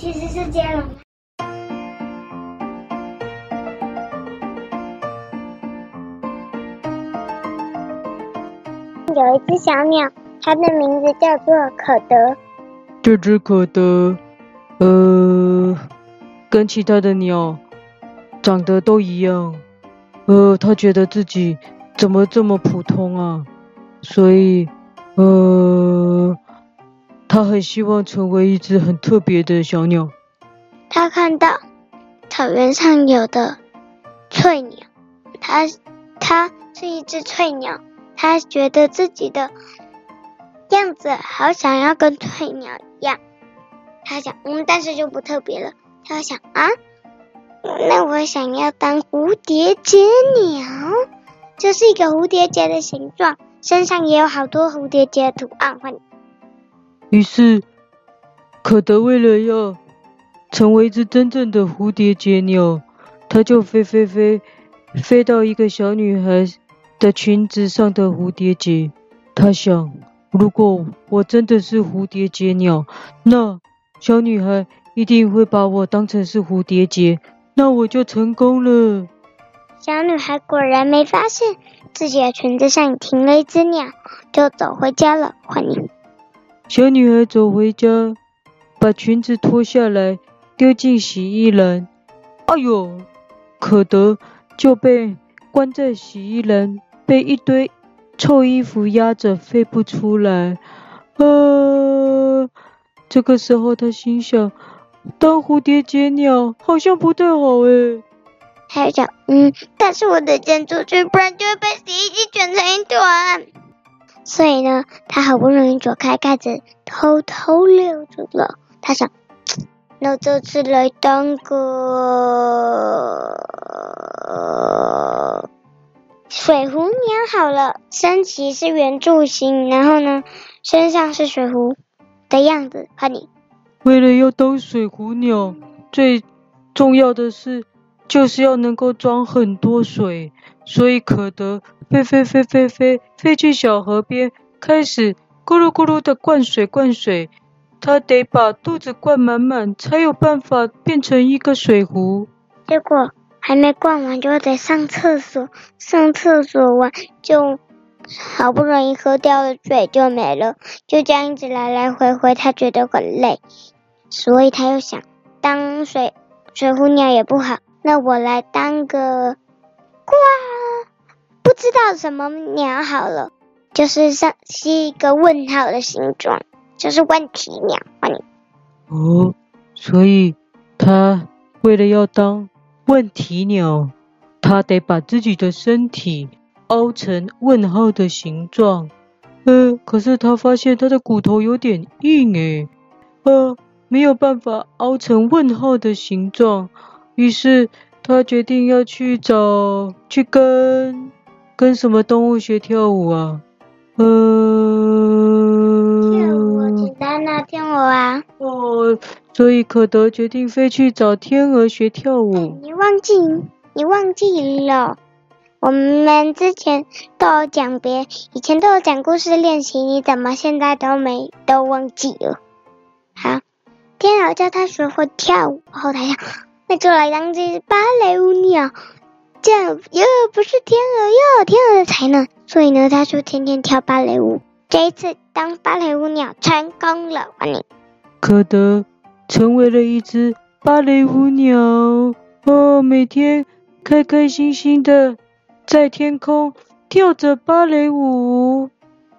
其实是接龙。有一只小鸟，它的名字叫做可德。这只可德，呃，跟其他的鸟长得都一样。呃，它觉得自己怎么这么普通啊？所以，呃，他很希望成为一只很特别的小鸟。他看到草原上有的翠鸟，它它是一只翠鸟。他觉得自己的样子好想要跟翠鸟一样，他想，嗯，但是就不特别了。他想啊，那我想要当蝴蝶结鸟，就是一个蝴蝶结的形状，身上也有好多蝴蝶结图案换。于是，可德为了要成为一只真正的蝴蝶结鸟，他就飞飞飞，飞到一个小女孩的裙子上的蝴蝶结，他想，如果我真的是蝴蝶结鸟，那小女孩一定会把我当成是蝴蝶结，那我就成功了。小女孩果然没发现自己的裙子上停了一只鸟，就走回家了。欢迎。小女孩走回家，把裙子脱下来，丢进洗衣篮。哎呦，可得就被关在洗衣篮。被一堆臭衣服压着飞不出来，啊！这个时候她心想，当蝴蝶结鸟好像不太好诶。还想，嗯，但是我得先出去，不然就会被洗衣机卷成一团。所以呢，他好不容易躲开盖子，偷偷溜走了。他想，那这次来当个。水壶鸟好了，身体是圆柱形，然后呢，身上是水壶的样子。和你，为了要当水壶鸟，最重要的是就是要能够装很多水，所以可得飞飞飞飞飞飞去小河边，开始咕噜咕噜的灌水灌水。他得把肚子灌满满，才有办法变成一个水壶。结果。还没灌完就得上厕所，上厕所完就好不容易喝掉的水就没了，就这样一直来来回回，他觉得很累，所以他又想当水水壶鸟也不好，那我来当个呱，不知道什么鸟好了，就是像是一个问号的形状，就是问题鸟，欢迎。哦，所以他为了要当。问题鸟，它得把自己的身体凹成问号的形状。呃，可是它发现它的骨头有点硬诶，呃，没有办法凹成问号的形状。于是他决定要去找，去跟跟什么动物学跳舞啊？呃，跳舞简单啊，天鹅啊。哦。所以可得决定飞去找天鹅学跳舞。你忘记，你忘记了，我们之前都有讲别，以前都有讲故事练习，你怎么现在都没都忘记了？好，天鹅叫他学会跳舞，后台上，那就来当这只芭蕾舞鸟。这样又不是天鹅，又有天鹅的才能，所以呢，他就天天跳芭蕾舞。这一次当芭蕾舞鸟成功了，欢迎可德。成为了一只芭蕾舞鸟哦，每天开开心心的在天空跳着芭蕾舞。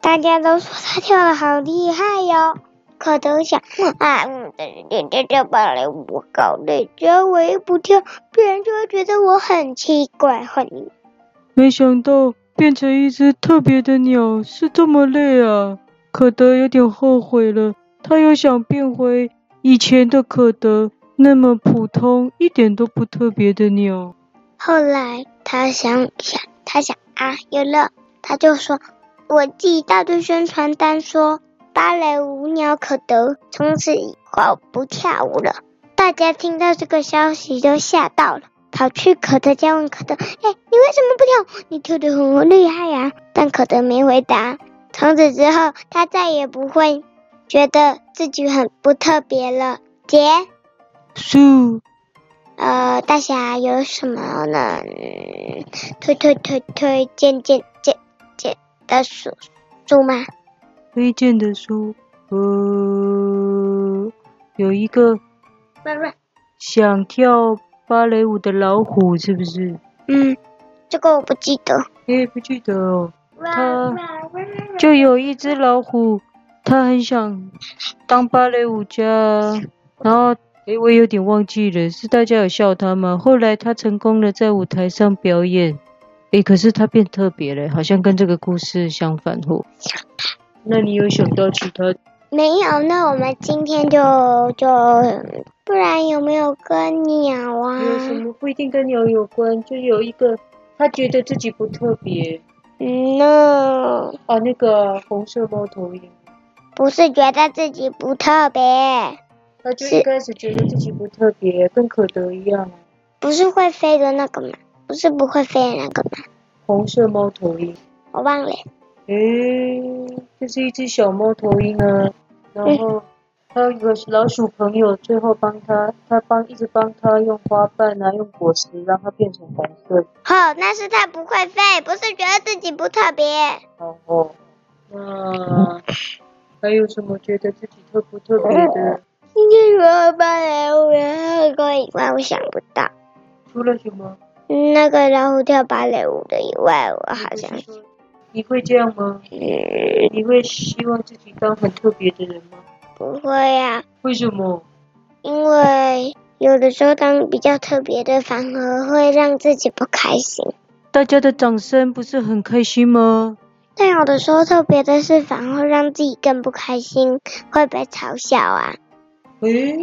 大家都说他跳得好厉害哟。可德想啊，嗯，但是天天跳芭蕾舞搞累，只要我一不跳，别人就会觉得我很奇怪。很，没想到变成一只特别的鸟是这么累啊！可德有点后悔了，他又想变回。以前的可德那么普通，一点都不特别的鸟。后来他想想，他想啊，有了，他就说：“我寄一大堆宣传单，说芭蕾舞鸟可得从此以后不跳舞了。”大家听到这个消息都吓到了，跑去可德家问可德：“哎，你为什么不跳？你跳的很厉害呀！”但可德没回答。从此之后，他再也不会。觉得自己很不特别了，结束。呃，大侠有什么呢？推推推推荐荐荐荐的书书吗？推荐的书，呃，有一个。想跳芭蕾舞的老虎是不是？嗯，这个我不记得。你也不记得哦。他就有一只老虎，他很想当芭蕾舞家，然后诶，我有点忘记了，是大家有笑他吗？后来他成功了，在舞台上表演。诶，可是他变特别了，好像跟这个故事相反哦。那你有想到其他？没有，那我们今天就就，不然有没有跟鸟啊？有什么不一定跟鸟有关，就有一个他觉得自己不特别。嗯，no。啊，那个红色猫头鹰。不是觉得自己不特别，他就一开始觉得自己不特别，跟可得一样。不是会飞的那个吗？不是不会飞的那个吗？红色猫头鹰。我忘了。诶，这是一只小猫头鹰啊。然后它有一个老鼠朋友，最后帮它，它帮一直帮它用花瓣啊，用果实让它变成红色。好，那是它不会飞，不是觉得自己不特别。哦，那还有什么觉得自己特不特别的？今天除了芭蕾舞那个以外，我想不到。除了什么？那个老虎跳芭蕾舞的以外，我好像。你会这样吗？嗯，你会希望自己当很特别的人吗？不会呀、啊。为什么？因为有的时候当比较特别的，反而会让自己不开心。大家的掌声不是很开心吗？但有的时候特别的事，反而会让自己更不开心，会被嘲笑啊。诶，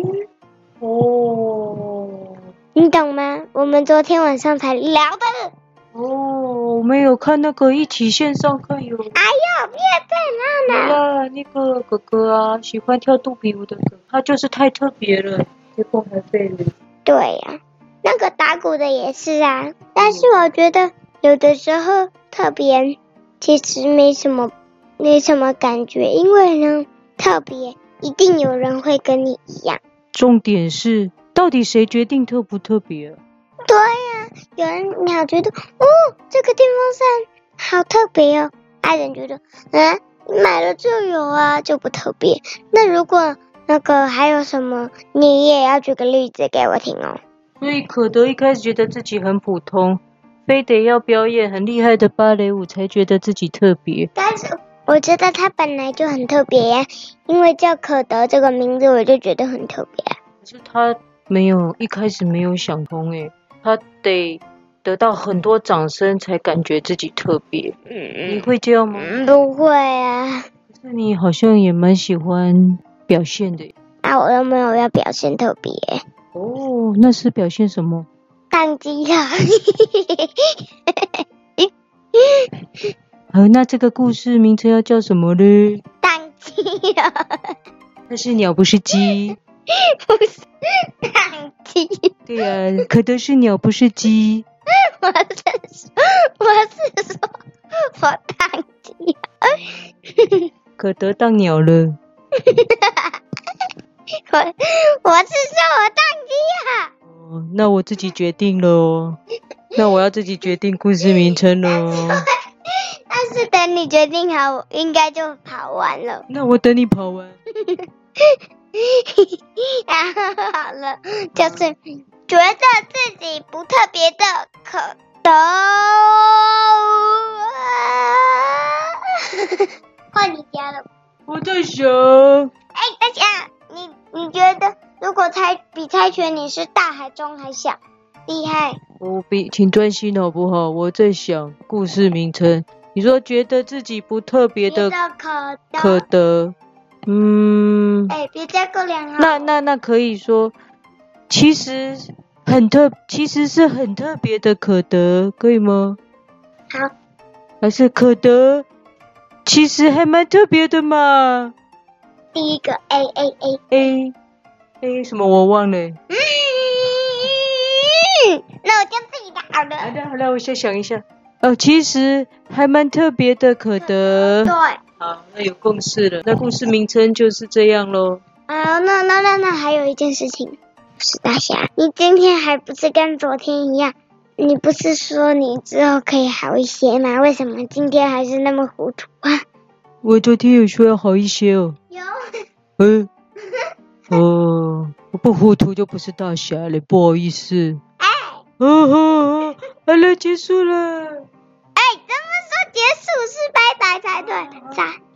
哦，你懂吗？我们昨天晚上才聊的。哦，我没有看那个一起线上看有。哎呦，别再闹了。那个哥哥啊，喜欢跳肚皮舞的哥，他就是太特别了，结果还被人。对呀、啊，那个打鼓的也是啊。但是我觉得有的时候特别，其实没什么，没什么感觉，因为呢，特别一定有人会跟你一样。重点是，到底谁决定特不特别？对呀、啊，有人鸟觉得哦，这个电风扇好特别哦，爱人觉得嗯，你买了就有啊，就不特别。那如果那个还有什么，你也要举个例子给我听哦。所以可得一开始觉得自己很普通，非得要表演很厉害的芭蕾舞才觉得自己特别。但是我觉得他本来就很特别呀，因为叫可得这个名字，我就觉得很特别。可是他没有一开始没有想通诶。他得得到很多掌声才感觉自己特别。嗯，你会这样吗？不会啊。那你好像也蛮喜欢表现的。啊，我又没有要表现特别。哦，那是表现什么？当机了。好，那这个故事名称要叫什么呢？当机了。那是鸟，不是鸡。不是当鸡。对呀、啊，可都是鸟，不是鸡。我是说，我是说，我当机。可得当鸟了。我我是说我当鸡啊。哦，那我自己决定了。那我要自己决定故事名称了哦。但是等你决定好，应该就跑完了。那我等你跑完。然 后好了，就是觉得自己不特别的可德。换你家了。我在想。哎，大家，你你觉得如果猜比猜拳，你是大还中还小？厉害。我比，请专心好不好？我在想故事名称。你说觉得自己不特别的可得。可德嗯，哎，别加个两啊。那那那可以说，其实很特，其实是很特别的可得，可以吗？好。还是可得，其实还蛮特别的嘛。第一个 A A A A A 什么我忘了。嗯，那我就自己的好了。好的好了，我先想一下。哦，其实还蛮特别的可得。对。好，那有共识了。那故事名称就是这样喽。啊，那那那那还有一件事情，是大侠。你今天还不是跟昨天一样？你不是说你之后可以好一些吗？为什么今天还是那么糊涂啊？我昨天有说要好一些哦。有。嗯。哦，我不糊涂就不是大侠了，不好意思。哎。哦吼，好了，结束了。结束是拜拜才对？咋？